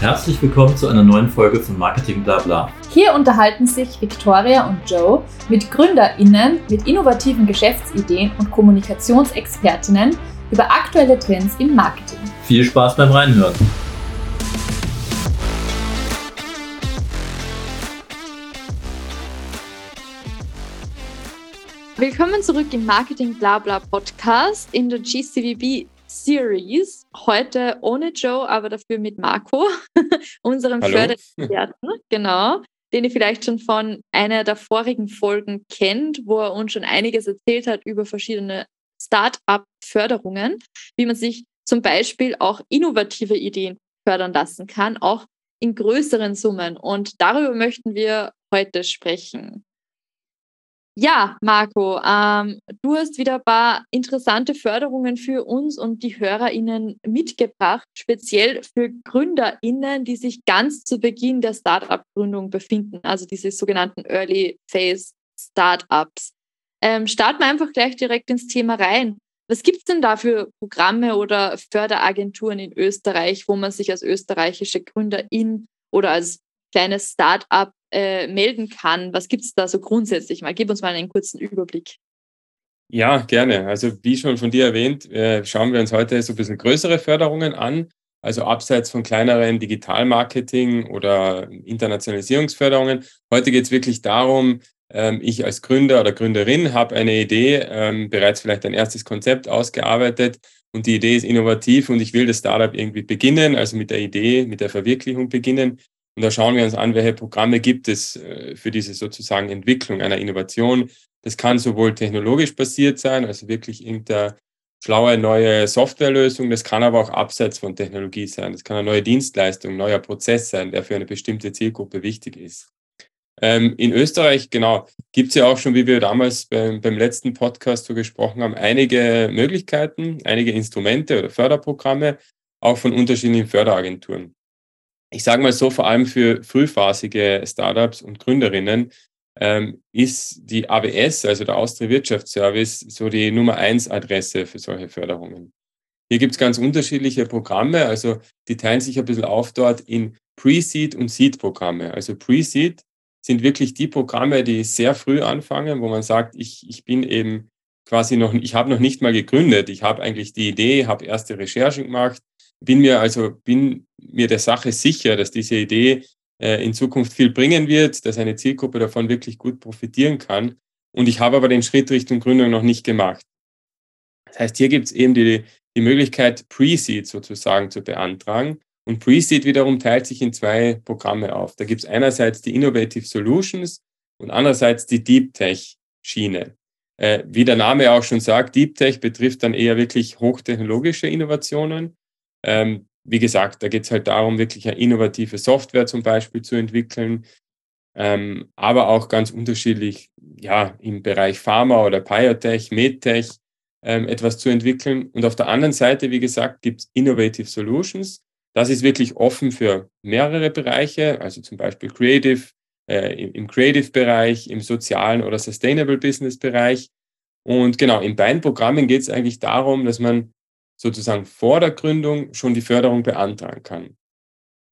Herzlich willkommen zu einer neuen Folge von Marketing Blabla. Hier unterhalten sich Victoria und Joe mit GründerInnen mit innovativen Geschäftsideen und Kommunikationsexpertinnen über aktuelle Trends im Marketing. Viel Spaß beim Reinhören. Willkommen zurück im Marketing Blabla Podcast in der GCVB Series. Heute ohne Joe, aber dafür mit Marco, unserem Förderexperten, genau, den ihr vielleicht schon von einer der vorigen Folgen kennt, wo er uns schon einiges erzählt hat über verschiedene Start-up-Förderungen, wie man sich zum Beispiel auch innovative Ideen fördern lassen kann, auch in größeren Summen. Und darüber möchten wir heute sprechen. Ja, Marco, ähm, du hast wieder ein paar interessante Förderungen für uns und die HörerInnen mitgebracht, speziell für GründerInnen, die sich ganz zu Beginn der Startup-Gründung befinden, also diese sogenannten Early Phase Startups. Ähm, starten wir einfach gleich direkt ins Thema rein. Was gibt es denn da für Programme oder Förderagenturen in Österreich, wo man sich als österreichische Gründerin oder als kleines Startup äh, melden kann. Was gibt es da so grundsätzlich mal? Gib uns mal einen kurzen Überblick. Ja, gerne. Also wie schon von dir erwähnt, äh, schauen wir uns heute so ein bisschen größere Förderungen an. Also abseits von kleineren Digitalmarketing oder Internationalisierungsförderungen. Heute geht es wirklich darum, ähm, ich als Gründer oder Gründerin habe eine Idee, ähm, bereits vielleicht ein erstes Konzept ausgearbeitet und die Idee ist innovativ und ich will das Startup irgendwie beginnen, also mit der Idee, mit der Verwirklichung beginnen. Und da schauen wir uns an, welche Programme gibt es äh, für diese sozusagen Entwicklung einer Innovation. Das kann sowohl technologisch basiert sein, also wirklich irgendeine schlaue neue Softwarelösung. Das kann aber auch abseits von Technologie sein. Das kann eine neue Dienstleistung, neuer Prozess sein, der für eine bestimmte Zielgruppe wichtig ist. Ähm, in Österreich, genau, gibt es ja auch schon, wie wir damals beim, beim letzten Podcast so gesprochen haben, einige Möglichkeiten, einige Instrumente oder Förderprogramme, auch von unterschiedlichen Förderagenturen ich sage mal so, vor allem für frühphasige Startups und Gründerinnen ähm, ist die AWS, also der Austria Wirtschaftsservice, so die Nummer eins Adresse für solche Förderungen. Hier gibt es ganz unterschiedliche Programme, also die teilen sich ein bisschen auf dort in Pre-Seed und Seed-Programme. Also Pre-Seed sind wirklich die Programme, die sehr früh anfangen, wo man sagt, ich, ich bin eben quasi noch, ich habe noch nicht mal gegründet, ich habe eigentlich die Idee, habe erste Recherchen gemacht, bin mir also bin mir der Sache sicher, dass diese Idee äh, in Zukunft viel bringen wird, dass eine Zielgruppe davon wirklich gut profitieren kann. Und ich habe aber den Schritt Richtung Gründung noch nicht gemacht. Das heißt, hier gibt es eben die, die Möglichkeit, Pre-Seed sozusagen zu beantragen. Und Pre-Seed wiederum teilt sich in zwei Programme auf. Da gibt es einerseits die Innovative Solutions und andererseits die Deep Tech Schiene. Äh, wie der Name auch schon sagt, Deep Tech betrifft dann eher wirklich hochtechnologische Innovationen. Ähm, wie gesagt, da geht es halt darum, wirklich eine innovative Software zum Beispiel zu entwickeln, ähm, aber auch ganz unterschiedlich ja, im Bereich Pharma oder Biotech, Medtech ähm, etwas zu entwickeln. Und auf der anderen Seite, wie gesagt, gibt es Innovative Solutions. Das ist wirklich offen für mehrere Bereiche, also zum Beispiel Creative, äh, im Creative-Bereich, im sozialen oder Sustainable Business-Bereich. Und genau, in beiden Programmen geht es eigentlich darum, dass man sozusagen vor der Gründung schon die Förderung beantragen kann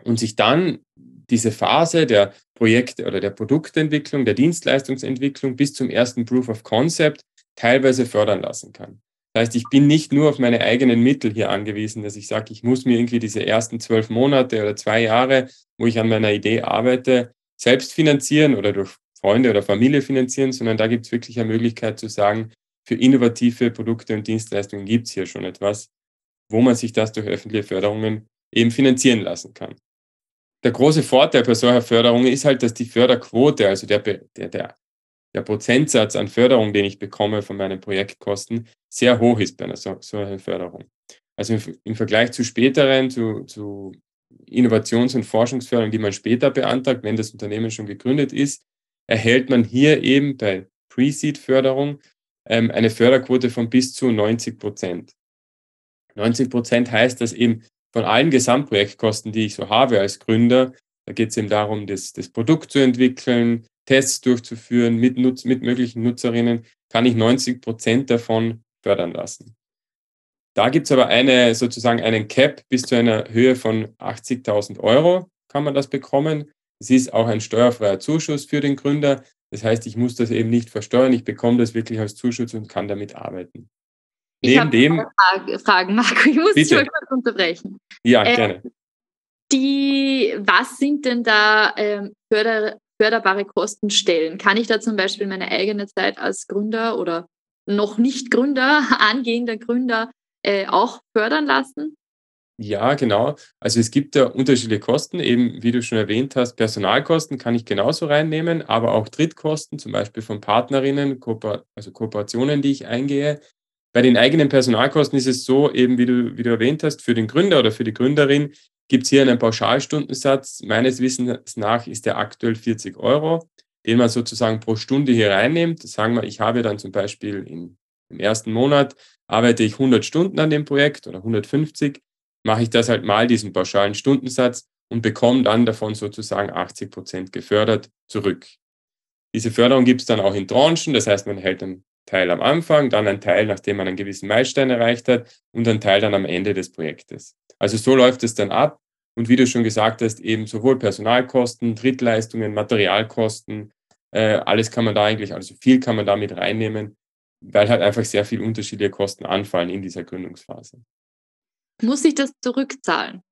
und sich dann diese Phase der Projekte oder der Produktentwicklung, der Dienstleistungsentwicklung bis zum ersten Proof of Concept teilweise fördern lassen kann. Das heißt, ich bin nicht nur auf meine eigenen Mittel hier angewiesen, dass ich sage, ich muss mir irgendwie diese ersten zwölf Monate oder zwei Jahre, wo ich an meiner Idee arbeite, selbst finanzieren oder durch Freunde oder Familie finanzieren, sondern da gibt es wirklich eine Möglichkeit zu sagen, für innovative Produkte und Dienstleistungen gibt es hier schon etwas, wo man sich das durch öffentliche Förderungen eben finanzieren lassen kann. Der große Vorteil bei solcher Förderung ist halt, dass die Förderquote, also der, der, der, der Prozentsatz an Förderung, den ich bekomme von meinen Projektkosten, sehr hoch ist bei einer so, solchen Förderung. Also im, im Vergleich zu späteren, zu, zu Innovations- und Forschungsförderung, die man später beantragt, wenn das Unternehmen schon gegründet ist, erhält man hier eben bei Pre-Seed-Förderung ähm, eine Förderquote von bis zu 90 Prozent. 90 Prozent heißt, dass eben von allen Gesamtprojektkosten, die ich so habe als Gründer, da geht es eben darum, das, das Produkt zu entwickeln, Tests durchzuführen mit, Nutz, mit möglichen Nutzerinnen, kann ich 90 Prozent davon fördern lassen. Da gibt es aber eine, sozusagen einen Cap bis zu einer Höhe von 80.000 Euro kann man das bekommen. Es ist auch ein steuerfreier Zuschuss für den Gründer. Das heißt, ich muss das eben nicht versteuern. Ich bekomme das wirklich als Zuschuss und kann damit arbeiten. Ich Neben dem. Fragen, Marco, ich muss dich mal kurz unterbrechen. Ja, äh, gerne. Die, was sind denn da ähm, förder, förderbare Kostenstellen? Kann ich da zum Beispiel meine eigene Zeit als Gründer oder noch nicht Gründer, angehender Gründer äh, auch fördern lassen? Ja, genau. Also es gibt da unterschiedliche Kosten, eben wie du schon erwähnt hast, Personalkosten kann ich genauso reinnehmen, aber auch Drittkosten, zum Beispiel von Partnerinnen, also Kooperationen, die ich eingehe. Bei den eigenen Personalkosten ist es so, eben wie du, wie du erwähnt hast, für den Gründer oder für die Gründerin gibt es hier einen Pauschalstundensatz. Meines Wissens nach ist der aktuell 40 Euro, den man sozusagen pro Stunde hier reinnimmt. Sagen wir, ich habe dann zum Beispiel in, im ersten Monat arbeite ich 100 Stunden an dem Projekt oder 150 mache ich das halt mal diesen pauschalen Stundensatz und bekomme dann davon sozusagen 80 Prozent gefördert zurück. Diese Förderung gibt es dann auch in Tranchen, das heißt, man hält einen Teil am Anfang, dann einen Teil, nachdem man einen gewissen Meilenstein erreicht hat und einen Teil dann am Ende des Projektes. Also so läuft es dann ab und wie du schon gesagt hast, eben sowohl Personalkosten, Drittleistungen, Materialkosten, äh, alles kann man da eigentlich, also viel kann man da mit reinnehmen, weil halt einfach sehr viel unterschiedliche Kosten anfallen in dieser Gründungsphase. Muss ich das zurückzahlen?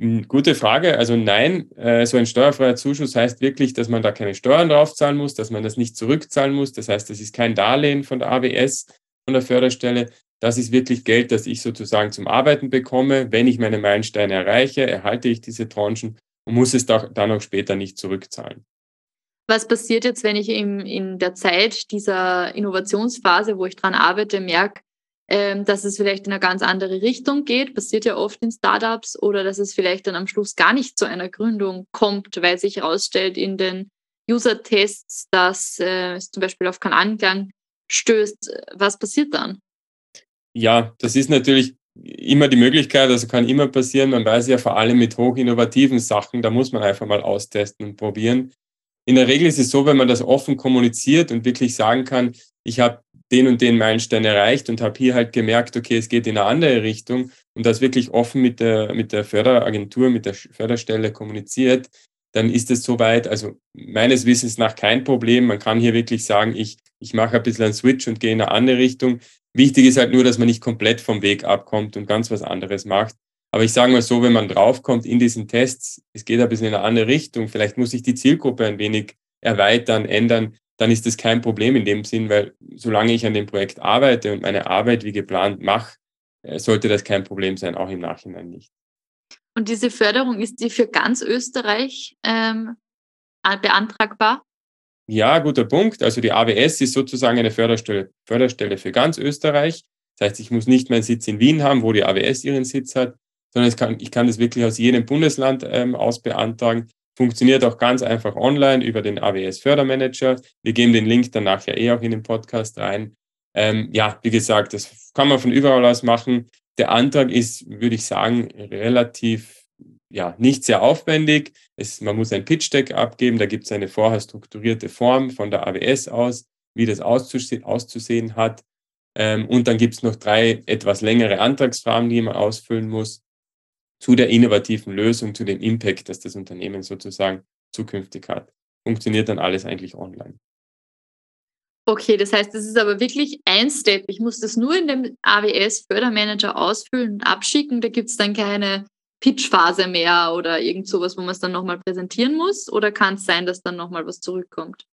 Hm, gute Frage. Also nein, äh, so ein steuerfreier Zuschuss heißt wirklich, dass man da keine Steuern draufzahlen muss, dass man das nicht zurückzahlen muss. Das heißt, das ist kein Darlehen von der AWS, von der Förderstelle. Das ist wirklich Geld, das ich sozusagen zum Arbeiten bekomme. Wenn ich meine Meilensteine erreiche, erhalte ich diese Tranchen und muss es dann auch später nicht zurückzahlen. Was passiert jetzt, wenn ich in, in der Zeit dieser Innovationsphase, wo ich dran arbeite, merke, ähm, dass es vielleicht in eine ganz andere Richtung geht, passiert ja oft in Startups, oder dass es vielleicht dann am Schluss gar nicht zu einer Gründung kommt, weil sich herausstellt in den User-Tests, dass äh, es zum Beispiel auf keinen Anklang stößt. Was passiert dann? Ja, das ist natürlich immer die Möglichkeit, also kann immer passieren. Man weiß ja vor allem mit hochinnovativen Sachen, da muss man einfach mal austesten und probieren. In der Regel ist es so, wenn man das offen kommuniziert und wirklich sagen kann, ich habe den und den Meilenstein erreicht und habe hier halt gemerkt, okay, es geht in eine andere Richtung und das wirklich offen mit der, mit der Förderagentur, mit der Förderstelle kommuniziert, dann ist es soweit, also meines Wissens nach kein Problem. Man kann hier wirklich sagen, ich, ich mache ein bisschen einen Switch und gehe in eine andere Richtung. Wichtig ist halt nur, dass man nicht komplett vom Weg abkommt und ganz was anderes macht. Aber ich sage mal so, wenn man draufkommt in diesen Tests, es geht ein bisschen in eine andere Richtung, vielleicht muss ich die Zielgruppe ein wenig erweitern, ändern, dann ist das kein Problem in dem Sinn, weil solange ich an dem Projekt arbeite und meine Arbeit wie geplant mache, äh, sollte das kein Problem sein, auch im Nachhinein nicht. Und diese Förderung, ist die für ganz Österreich ähm, beantragbar? Ja, guter Punkt. Also die AWS ist sozusagen eine Förderstelle, Förderstelle für ganz Österreich. Das heißt, ich muss nicht meinen Sitz in Wien haben, wo die AWS ihren Sitz hat, sondern kann, ich kann das wirklich aus jedem Bundesland ähm, aus beantragen. Funktioniert auch ganz einfach online über den AWS Fördermanager. Wir geben den Link dann nachher eh auch in den Podcast rein. Ähm, ja, wie gesagt, das kann man von überall aus machen. Der Antrag ist, würde ich sagen, relativ ja, nicht sehr aufwendig. Es, man muss ein Pitch-Deck abgeben, da gibt es eine vorher strukturierte Form von der AWS aus, wie das auszusehen, auszusehen hat. Ähm, und dann gibt es noch drei etwas längere Antragsfragen, die man ausfüllen muss zu der innovativen Lösung, zu dem Impact, das das Unternehmen sozusagen zukünftig hat. Funktioniert dann alles eigentlich online. Okay, das heißt, das ist aber wirklich ein Step. Ich muss das nur in dem AWS Fördermanager ausfüllen und abschicken. Da gibt es dann keine Pitch-Phase mehr oder irgend sowas, wo man es dann nochmal präsentieren muss? Oder kann es sein, dass dann nochmal was zurückkommt?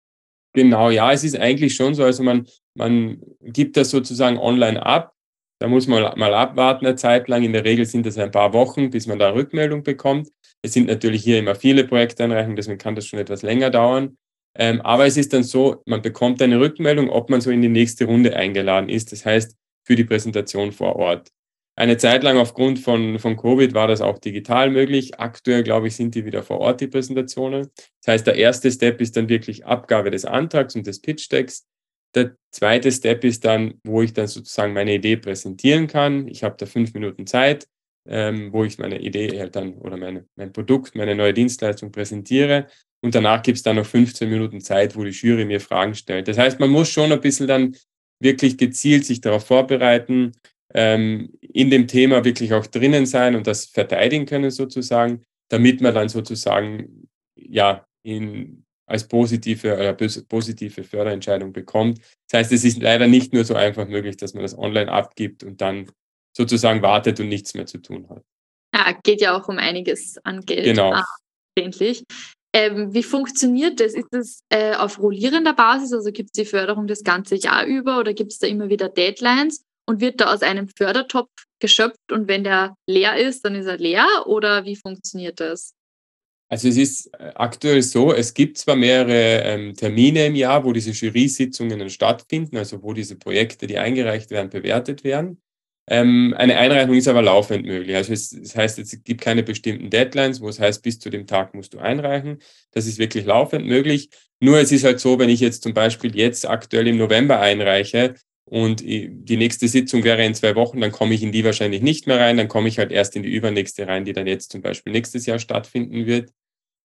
Genau, ja, es ist eigentlich schon so. Also man, man gibt das sozusagen online ab da muss man mal abwarten eine Zeit lang. In der Regel sind das ein paar Wochen, bis man da Rückmeldung bekommt. Es sind natürlich hier immer viele Projekteinreichungen, deswegen kann das schon etwas länger dauern. Ähm, aber es ist dann so, man bekommt eine Rückmeldung, ob man so in die nächste Runde eingeladen ist. Das heißt, für die Präsentation vor Ort. Eine Zeit lang aufgrund von, von Covid war das auch digital möglich. Aktuell, glaube ich, sind die wieder vor Ort, die Präsentationen. Das heißt, der erste Step ist dann wirklich Abgabe des Antrags und des Pitch-Decks. Der zweite Step ist dann, wo ich dann sozusagen meine Idee präsentieren kann. Ich habe da fünf Minuten Zeit, ähm, wo ich meine Idee halt dann oder meine, mein Produkt, meine neue Dienstleistung präsentiere. Und danach gibt es dann noch 15 Minuten Zeit, wo die Jury mir Fragen stellt. Das heißt, man muss schon ein bisschen dann wirklich gezielt sich darauf vorbereiten. ähm, in dem Thema wirklich auch drinnen sein und das verteidigen können sozusagen, damit man dann sozusagen ja in, als positive oder positive Förderentscheidung bekommt. Das heißt, es ist leider nicht nur so einfach möglich, dass man das online abgibt und dann sozusagen wartet und nichts mehr zu tun hat. Ja, geht ja auch um einiges an Geld. Genau. Ah, ähm, wie funktioniert das? Ist das äh, auf rollierender Basis? Also gibt es die Förderung das ganze Jahr über oder gibt es da immer wieder Deadlines? Und wird da aus einem Fördertopf geschöpft und wenn der leer ist, dann ist er leer? Oder wie funktioniert das? Also es ist äh, aktuell so, es gibt zwar mehrere ähm, Termine im Jahr, wo diese Jury-Sitzungen stattfinden, also wo diese Projekte, die eingereicht werden, bewertet werden. Ähm, eine Einreichung ist aber laufend möglich. Also es, das heißt, es gibt keine bestimmten Deadlines, wo es heißt, bis zu dem Tag musst du einreichen. Das ist wirklich laufend möglich. Nur es ist halt so, wenn ich jetzt zum Beispiel jetzt aktuell im November einreiche und die nächste Sitzung wäre in zwei Wochen, dann komme ich in die wahrscheinlich nicht mehr rein. Dann komme ich halt erst in die übernächste rein, die dann jetzt zum Beispiel nächstes Jahr stattfinden wird.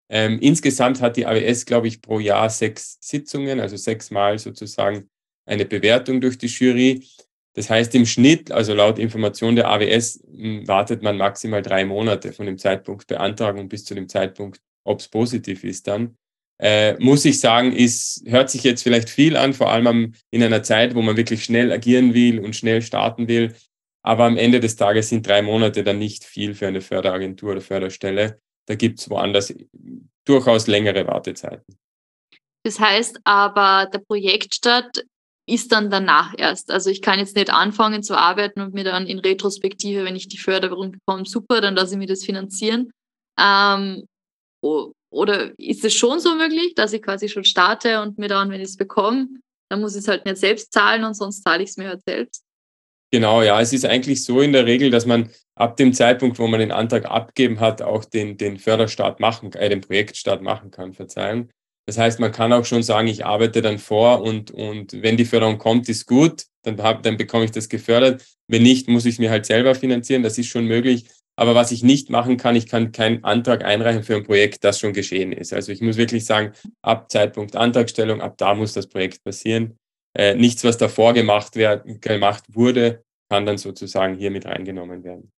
Ähm, insgesamt hat die AWS, glaube ich, pro Jahr sechs Sitzungen, also sechsmal sozusagen eine Bewertung durch die Jury. Das heißt, im Schnitt, also laut Information der AWS, wartet man maximal drei Monate von dem Zeitpunkt Beantragung bis zu dem Zeitpunkt, ob es positiv ist dann. Äh, muss ich sagen, ist, hört sich jetzt vielleicht viel an, vor allem am, in einer Zeit, wo man wirklich schnell agieren will und schnell starten will. Aber am Ende des Tages sind drei Monate dann nicht viel für eine Förderagentur oder Förderstelle. Da gibt es woanders durchaus längere Wartezeiten. Das heißt aber, der Projektstart ist dann danach erst. Also ich kann jetzt nicht anfangen zu arbeiten und mir dann in Retrospektive, wenn ich die Förderung bekomme, super, dann lasse ich mir das finanzieren. Ähm, oder ist es schon so möglich, dass ich quasi schon starte und mir dann, wenn ich es bekomme, dann muss ich es halt nicht selbst zahlen und sonst zahle ich es mir halt selbst? Genau, ja, es ist eigentlich so in der Regel, dass man ab dem Zeitpunkt, wo man den Antrag abgeben hat, auch den, den Förderstart machen, äh, den Projektstart machen kann, verzeihen. Das heißt, man kann auch schon sagen, ich arbeite dann vor und, und wenn die Förderung kommt, ist gut, dann, hab, dann bekomme ich das gefördert. Wenn nicht, muss ich es mir halt selber finanzieren, das ist schon möglich. Aber was ich nicht machen kann, ich kann keinen Antrag einreichen für ein Projekt, das schon geschehen ist. Also ich muss wirklich sagen, ab Zeitpunkt Antragstellung, ab da muss das Projekt passieren. Äh, nichts, was davor gemacht, wär, gemacht wurde, kann dann sozusagen hier mit reingenommen werden.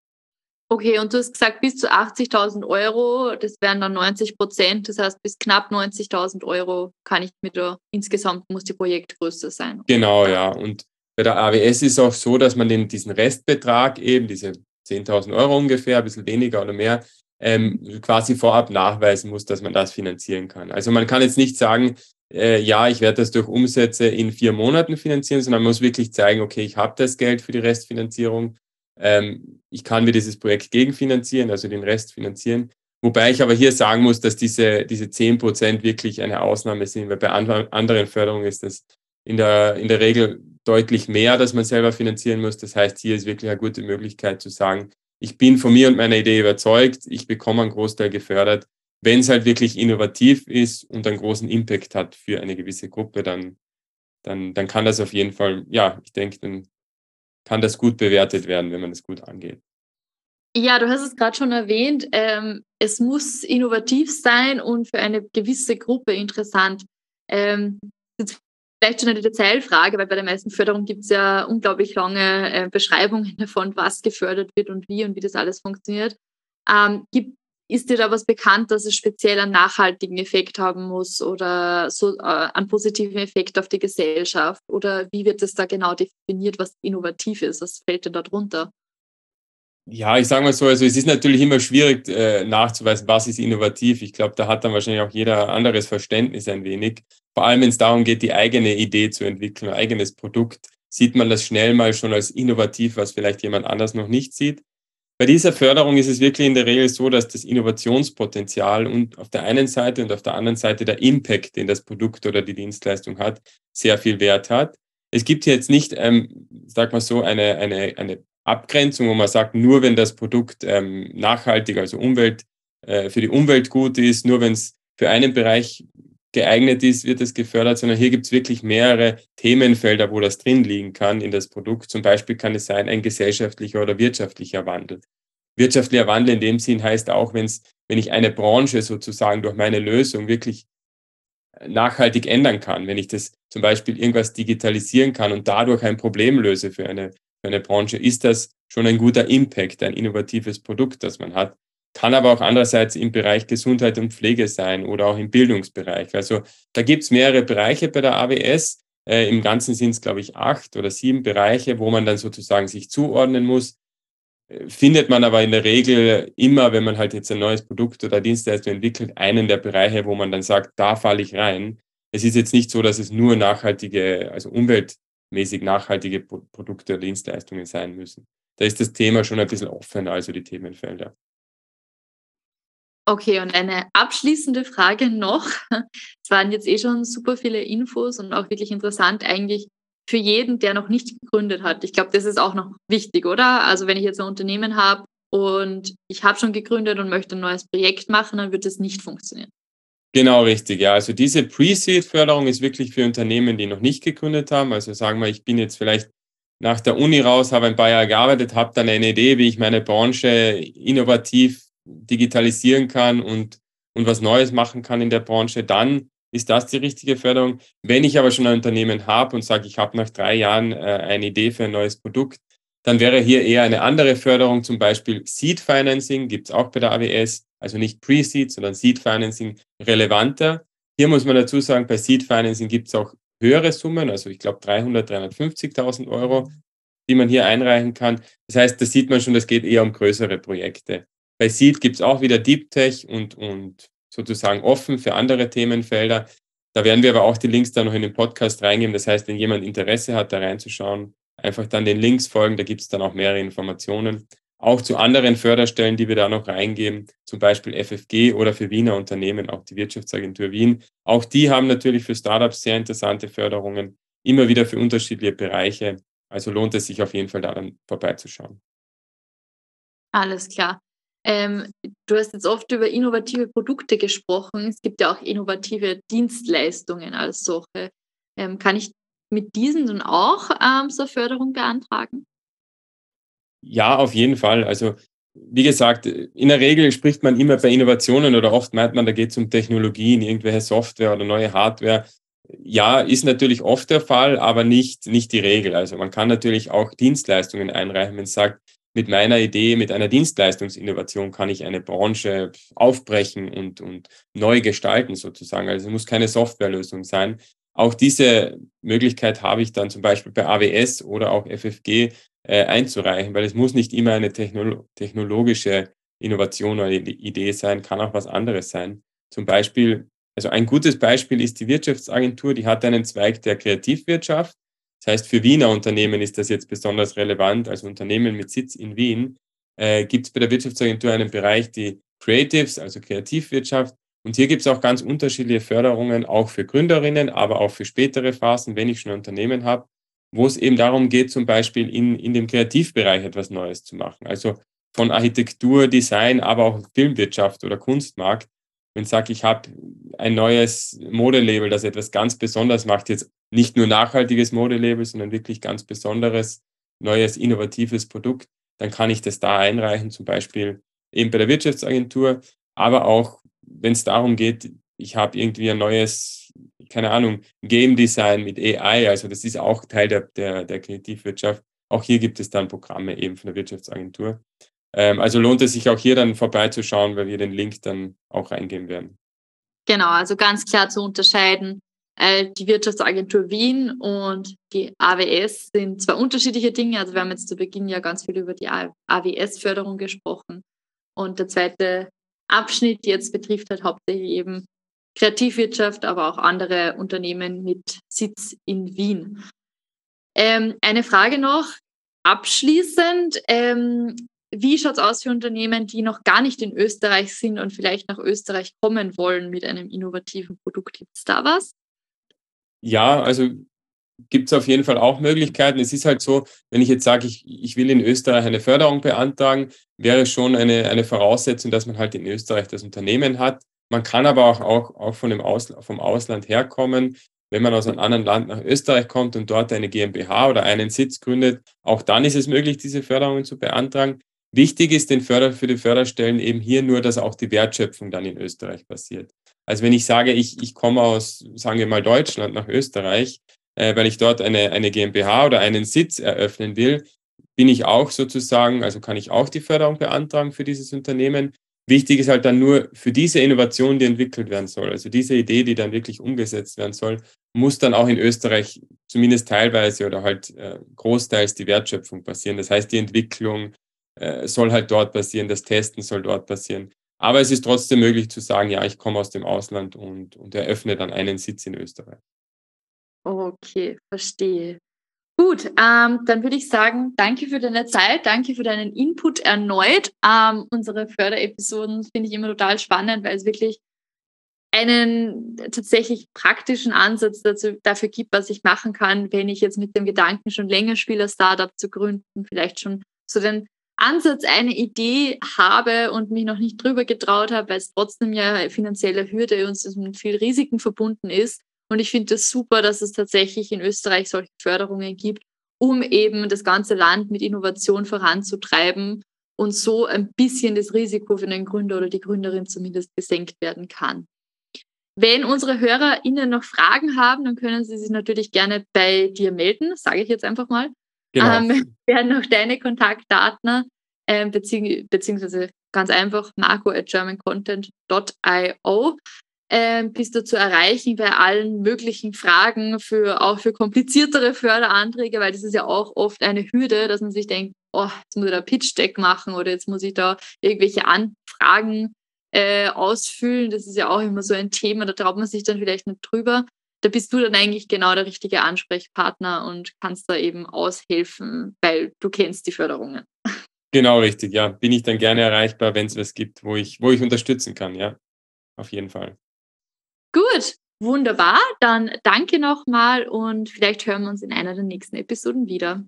Okay, und du hast gesagt, bis zu 80.000 Euro, das wären dann 90 Prozent, das heißt, bis knapp 90.000 Euro kann ich mit der, insgesamt muss die Projektgröße sein. Genau, ja. Und bei der AWS ist auch so, dass man den, diesen Restbetrag eben, diese 10.000 Euro ungefähr, ein bisschen weniger oder mehr, ähm, quasi vorab nachweisen muss, dass man das finanzieren kann. Also man kann jetzt nicht sagen, äh, ja, ich werde das durch Umsätze in vier Monaten finanzieren, sondern man muss wirklich zeigen, okay, ich habe das Geld für die Restfinanzierung ähm, ich kann mir dieses Projekt gegenfinanzieren, also den Rest finanzieren. Wobei ich aber hier sagen muss, dass diese, diese 10 Prozent wirklich eine Ausnahme sind, weil bei anderen Förderungen ist das in der, in der Regel deutlich mehr, dass man selber finanzieren muss. Das heißt, hier ist wirklich eine gute Möglichkeit zu sagen, ich bin von mir und meiner Idee überzeugt, ich bekomme einen Großteil gefördert. Wenn es halt wirklich innovativ ist und einen großen Impact hat für eine gewisse Gruppe, dann, dann, dann kann das auf jeden Fall, ja, ich denke, dann kann das gut bewertet werden, wenn man es gut angeht. Ja, du hast es gerade schon erwähnt, ähm, es muss innovativ sein und für eine gewisse Gruppe interessant. Ähm, jetzt vielleicht schon eine Detailfrage, weil bei der meisten Förderung gibt es ja unglaublich lange äh, Beschreibungen davon, was gefördert wird und wie und wie das alles funktioniert. Ähm, gibt ist dir da was bekannt, dass es speziell einen nachhaltigen Effekt haben muss oder so äh, einen positiven Effekt auf die Gesellschaft? Oder wie wird es da genau definiert, was innovativ ist? Was fällt denn da drunter? Ja, ich sage mal so, also es ist natürlich immer schwierig äh, nachzuweisen, was ist innovativ. Ich glaube, da hat dann wahrscheinlich auch jeder anderes Verständnis ein wenig. Vor allem, wenn es darum geht, die eigene Idee zu entwickeln, ein eigenes Produkt, sieht man das schnell mal schon als innovativ, was vielleicht jemand anders noch nicht sieht. Bei dieser Förderung ist es wirklich in der Regel so, dass das Innovationspotenzial und auf der einen Seite und auf der anderen Seite der Impact, den das Produkt oder die Dienstleistung hat, sehr viel Wert hat. Es gibt hier jetzt nicht, ähm, sag mal so, eine, eine, eine Abgrenzung, wo man sagt, nur wenn das Produkt ähm, nachhaltig, also Umwelt, äh, für die Umwelt gut ist, nur wenn es für einen Bereich geeignet ist, wird es gefördert, sondern hier gibt es wirklich mehrere Themenfelder, wo das drin liegen kann in das Produkt. Zum Beispiel kann es sein ein gesellschaftlicher oder wirtschaftlicher Wandel. Wirtschaftlicher Wandel in dem Sinn heißt auch, wenn's, wenn ich eine Branche sozusagen durch meine Lösung wirklich nachhaltig ändern kann, wenn ich das zum Beispiel irgendwas digitalisieren kann und dadurch ein Problem löse für eine für eine Branche ist das schon ein guter Impact, ein innovatives Produkt, das man hat. Kann aber auch andererseits im Bereich Gesundheit und Pflege sein oder auch im Bildungsbereich. Also da gibt es mehrere Bereiche bei der AWS. Äh, Im Ganzen sind es, glaube ich, acht oder sieben Bereiche, wo man dann sozusagen sich zuordnen muss. Äh, findet man aber in der Regel immer, wenn man halt jetzt ein neues Produkt oder Dienstleistung entwickelt, einen der Bereiche, wo man dann sagt, da falle ich rein. Es ist jetzt nicht so, dass es nur nachhaltige, also umweltmäßig nachhaltige Produkte oder Dienstleistungen sein müssen. Da ist das Thema schon ein bisschen offener, also die Themenfelder. Okay, und eine abschließende Frage noch. Es waren jetzt eh schon super viele Infos und auch wirklich interessant eigentlich für jeden, der noch nicht gegründet hat. Ich glaube, das ist auch noch wichtig, oder? Also wenn ich jetzt ein Unternehmen habe und ich habe schon gegründet und möchte ein neues Projekt machen, dann wird es nicht funktionieren. Genau, richtig. Ja, also diese Pre-Seed-Förderung ist wirklich für Unternehmen, die noch nicht gegründet haben. Also sagen wir, ich bin jetzt vielleicht nach der Uni raus, habe ein paar Jahre gearbeitet, habe dann eine Idee, wie ich meine Branche innovativ digitalisieren kann und, und was Neues machen kann in der Branche, dann ist das die richtige Förderung. Wenn ich aber schon ein Unternehmen habe und sage, ich habe nach drei Jahren äh, eine Idee für ein neues Produkt, dann wäre hier eher eine andere Förderung, zum Beispiel Seed Financing, gibt es auch bei der AWS, also nicht Pre-Seed, sondern Seed Financing relevanter. Hier muss man dazu sagen, bei Seed Financing gibt es auch höhere Summen, also ich glaube 300, 350.000 Euro, die man hier einreichen kann. Das heißt, da sieht man schon, das geht eher um größere Projekte. Bei Seed gibt es auch wieder Deep Tech und, und sozusagen offen für andere Themenfelder. Da werden wir aber auch die Links dann noch in den Podcast reingeben. Das heißt, wenn jemand Interesse hat, da reinzuschauen, einfach dann den Links folgen. Da gibt es dann auch mehrere Informationen. Auch zu anderen Förderstellen, die wir da noch reingeben, zum Beispiel FFG oder für Wiener Unternehmen, auch die Wirtschaftsagentur Wien. Auch die haben natürlich für Startups sehr interessante Förderungen, immer wieder für unterschiedliche Bereiche. Also lohnt es sich auf jeden Fall daran vorbeizuschauen. Alles klar. Ähm, du hast jetzt oft über innovative Produkte gesprochen. Es gibt ja auch innovative Dienstleistungen als solche. Ähm, kann ich mit diesen dann auch ähm, so Förderung beantragen? Ja, auf jeden Fall. Also wie gesagt, in der Regel spricht man immer bei Innovationen oder oft meint man, da geht es um Technologien, irgendwelche Software oder neue Hardware. Ja, ist natürlich oft der Fall, aber nicht, nicht die Regel. Also man kann natürlich auch Dienstleistungen einreichen, wenn es sagt, mit meiner Idee, mit einer Dienstleistungsinnovation kann ich eine Branche aufbrechen und, und neu gestalten sozusagen. Also es muss keine Softwarelösung sein. Auch diese Möglichkeit habe ich dann zum Beispiel bei AWS oder auch FFG äh, einzureichen, weil es muss nicht immer eine technolo technologische Innovation oder Idee sein, kann auch was anderes sein. Zum Beispiel, also ein gutes Beispiel ist die Wirtschaftsagentur, die hat einen Zweig der Kreativwirtschaft das heißt, für Wiener Unternehmen ist das jetzt besonders relevant. Als Unternehmen mit Sitz in Wien äh, gibt es bei der Wirtschaftsagentur einen Bereich, die Creatives, also Kreativwirtschaft. Und hier gibt es auch ganz unterschiedliche Förderungen, auch für Gründerinnen, aber auch für spätere Phasen, wenn ich schon ein Unternehmen habe, wo es eben darum geht, zum Beispiel in, in dem Kreativbereich etwas Neues zu machen. Also von Architektur, Design, aber auch Filmwirtschaft oder Kunstmarkt. Wenn ich sage, ich habe ein neues Modelabel, das etwas ganz Besonderes macht, jetzt nicht nur nachhaltiges Modelabel, sondern wirklich ganz besonderes, neues, innovatives Produkt, dann kann ich das da einreichen, zum Beispiel eben bei der Wirtschaftsagentur, aber auch, wenn es darum geht, ich habe irgendwie ein neues, keine Ahnung, Game Design mit AI, also das ist auch Teil der, der, der Kreativwirtschaft. Auch hier gibt es dann Programme eben von der Wirtschaftsagentur. Ähm, also lohnt es sich auch hier dann vorbeizuschauen, weil wir den Link dann auch reingeben werden. Genau, also ganz klar zu unterscheiden. Äh, die Wirtschaftsagentur Wien und die AWS sind zwei unterschiedliche Dinge. Also wir haben jetzt zu Beginn ja ganz viel über die AWS-Förderung gesprochen. Und der zweite Abschnitt jetzt betrifft halt hauptsächlich eben Kreativwirtschaft, aber auch andere Unternehmen mit Sitz in Wien. Ähm, eine Frage noch abschließend. Ähm, wie schaut es aus für Unternehmen, die noch gar nicht in Österreich sind und vielleicht nach Österreich kommen wollen mit einem innovativen Produkt? Gibt es da was? Ja, also gibt es auf jeden Fall auch Möglichkeiten. Es ist halt so, wenn ich jetzt sage, ich, ich will in Österreich eine Förderung beantragen, wäre schon eine, eine Voraussetzung, dass man halt in Österreich das Unternehmen hat. Man kann aber auch, auch, auch von dem Ausland, vom Ausland herkommen. Wenn man aus einem anderen Land nach Österreich kommt und dort eine GmbH oder einen Sitz gründet, auch dann ist es möglich, diese Förderungen zu beantragen. Wichtig ist den Förder, für die Förderstellen eben hier nur, dass auch die Wertschöpfung dann in Österreich passiert. Also wenn ich sage, ich, ich komme aus, sagen wir mal, Deutschland nach Österreich, äh, weil ich dort eine, eine GmbH oder einen Sitz eröffnen will, bin ich auch sozusagen, also kann ich auch die Förderung beantragen für dieses Unternehmen. Wichtig ist halt dann nur für diese Innovation, die entwickelt werden soll, also diese Idee, die dann wirklich umgesetzt werden soll, muss dann auch in Österreich zumindest teilweise oder halt äh, großteils die Wertschöpfung passieren. Das heißt, die Entwicklung äh, soll halt dort passieren, das Testen soll dort passieren. Aber es ist trotzdem möglich zu sagen, ja, ich komme aus dem Ausland und, und eröffne dann einen Sitz in Österreich. Okay, verstehe. Gut, ähm, dann würde ich sagen, danke für deine Zeit, danke für deinen Input erneut. Ähm, unsere Förderepisoden finde ich immer total spannend, weil es wirklich einen tatsächlich praktischen Ansatz dazu, dafür gibt, was ich machen kann, wenn ich jetzt mit dem Gedanken schon länger spiele, Startup zu gründen, vielleicht schon so den Ansatz, eine Idee habe und mich noch nicht drüber getraut habe, weil es trotzdem ja finanzielle Hürde und mit viel Risiken verbunden ist. Und ich finde es das super, dass es tatsächlich in Österreich solche Förderungen gibt, um eben das ganze Land mit Innovation voranzutreiben und so ein bisschen das Risiko für den Gründer oder die Gründerin zumindest gesenkt werden kann. Wenn unsere HörerInnen noch Fragen haben, dann können sie sich natürlich gerne bei dir melden, sage ich jetzt einfach mal. Genau. Ähm, werden noch deine Kontaktdaten, ähm, bezieh beziehungsweise ganz einfach marco at germancontent.io ähm, bist du zu erreichen bei allen möglichen Fragen, für, auch für kompliziertere Förderanträge, weil das ist ja auch oft eine Hürde, dass man sich denkt, oh, jetzt muss ich da Pitch-Deck machen oder jetzt muss ich da irgendwelche Anfragen äh, ausfüllen. Das ist ja auch immer so ein Thema, da traut man sich dann vielleicht nicht drüber. Da bist du dann eigentlich genau der richtige Ansprechpartner und kannst da eben aushelfen, weil du kennst die Förderungen. Genau, richtig, ja. Bin ich dann gerne erreichbar, wenn es was gibt, wo ich, wo ich unterstützen kann, ja. Auf jeden Fall. Gut, wunderbar. Dann danke nochmal und vielleicht hören wir uns in einer der nächsten Episoden wieder.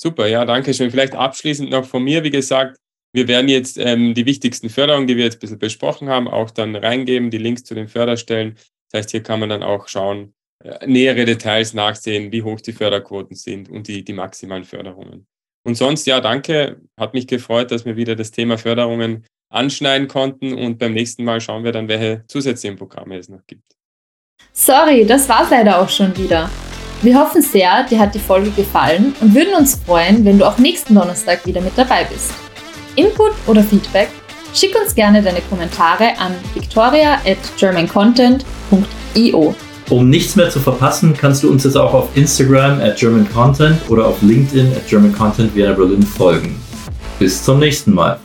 Super, ja, danke schön. Vielleicht abschließend noch von mir, wie gesagt, wir werden jetzt ähm, die wichtigsten Förderungen, die wir jetzt ein bisschen besprochen haben, auch dann reingeben, die Links zu den Förderstellen. Das heißt, hier kann man dann auch schauen, äh, nähere Details nachsehen, wie hoch die Förderquoten sind und die, die maximalen Förderungen. Und sonst, ja, danke. Hat mich gefreut, dass wir wieder das Thema Förderungen anschneiden konnten. Und beim nächsten Mal schauen wir dann, welche zusätzlichen Programme es noch gibt. Sorry, das war's leider auch schon wieder. Wir hoffen sehr, dir hat die Folge gefallen und würden uns freuen, wenn du auch nächsten Donnerstag wieder mit dabei bist. Input oder Feedback? Schick uns gerne deine Kommentare an victoria at germancontent.io. Um nichts mehr zu verpassen, kannst du uns jetzt auch auf Instagram at German Content oder auf LinkedIn at German Content Vienna Berlin folgen. Bis zum nächsten Mal.